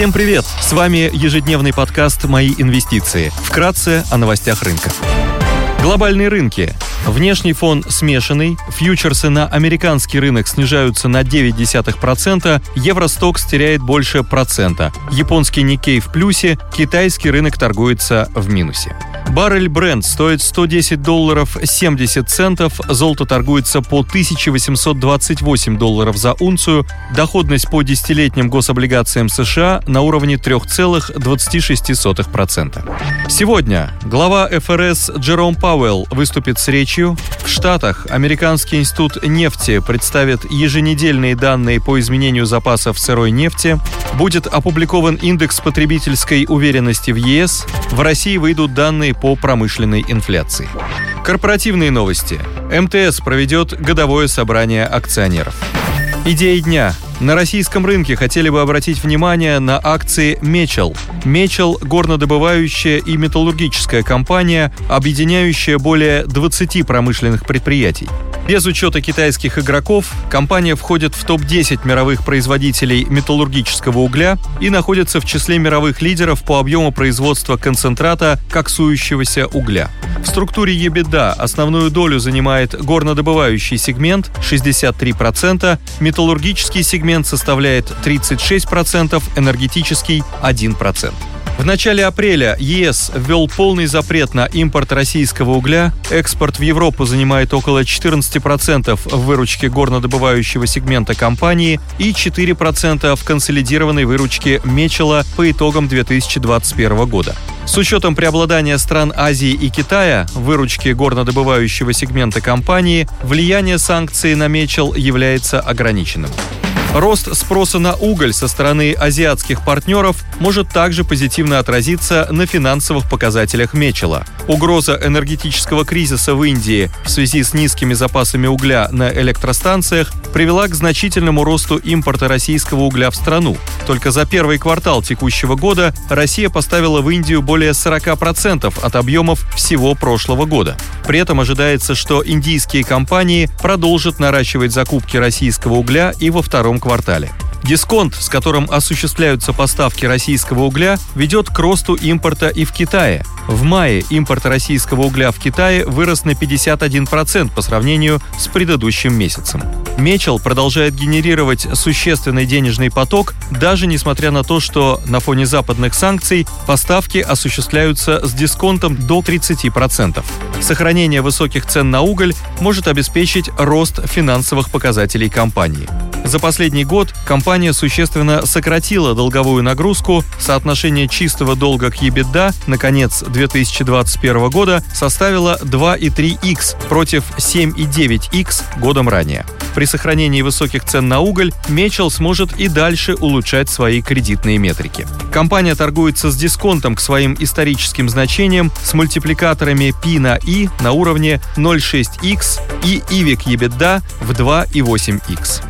Всем привет! С вами ежедневный подкаст «Мои инвестиции». Вкратце о новостях рынка. Глобальные рынки. Внешний фон смешанный, фьючерсы на американский рынок снижаются на 0,9%, Евростокс теряет больше процента, японский Никей в плюсе, китайский рынок торгуется в минусе. Баррель Brent стоит 110 долларов 70 центов, золото торгуется по 1828 долларов за унцию, доходность по десятилетним гособлигациям США на уровне 3,26%. Сегодня глава ФРС Джером Пауэлл выступит с речью. В Штатах Американский институт нефти представит еженедельные данные по изменению запасов сырой нефти. Будет опубликован индекс потребительской уверенности в ЕС. В России выйдут данные по промышленной инфляции. Корпоративные новости. МТС проведет годовое собрание акционеров. Идеи дня. На российском рынке хотели бы обратить внимание на акции Мечел. Мечел – горнодобывающая и металлургическая компания, объединяющая более 20 промышленных предприятий. Без учета китайских игроков, компания входит в топ-10 мировых производителей металлургического угля и находится в числе мировых лидеров по объему производства концентрата коксующегося угля. В структуре EBITDA основную долю занимает горнодобывающий сегмент 63%, металлургический сегмент составляет 36%, энергетический 1%. В начале апреля ЕС ввел полный запрет на импорт российского угля. Экспорт в Европу занимает около 14% в выручке горнодобывающего сегмента компании и 4% в консолидированной выручке Мечела по итогам 2021 года. С учетом преобладания стран Азии и Китая в выручке горнодобывающего сегмента компании, влияние санкций на Мечел является ограниченным. Рост спроса на уголь со стороны азиатских партнеров может также позитивно отразиться на финансовых показателях Мечела. Угроза энергетического кризиса в Индии в связи с низкими запасами угля на электростанциях привела к значительному росту импорта российского угля в страну. Только за первый квартал текущего года Россия поставила в Индию более 40% от объемов всего прошлого года. При этом ожидается, что индийские компании продолжат наращивать закупки российского угля и во втором квартале. Дисконт, с которым осуществляются поставки российского угля, ведет к росту импорта и в Китае. В мае импорт российского угля в Китае вырос на 51% по сравнению с предыдущим месяцем. Мечел продолжает генерировать существенный денежный поток, даже несмотря на то, что на фоне западных санкций поставки осуществляются с дисконтом до 30%. Сохранение высоких цен на уголь может обеспечить рост финансовых показателей компании. За последний год компания существенно сократила долговую нагрузку, соотношение чистого долга к EBITDA на конец 2021 года составило 2,3x против 7,9x годом ранее. При сохранении высоких цен на уголь Мечел сможет и дальше улучшать свои кредитные метрики. Компания торгуется с дисконтом к своим историческим значениям с мультипликаторами P на I на уровне 0,6x и EVIC EBITDA в 2,8x.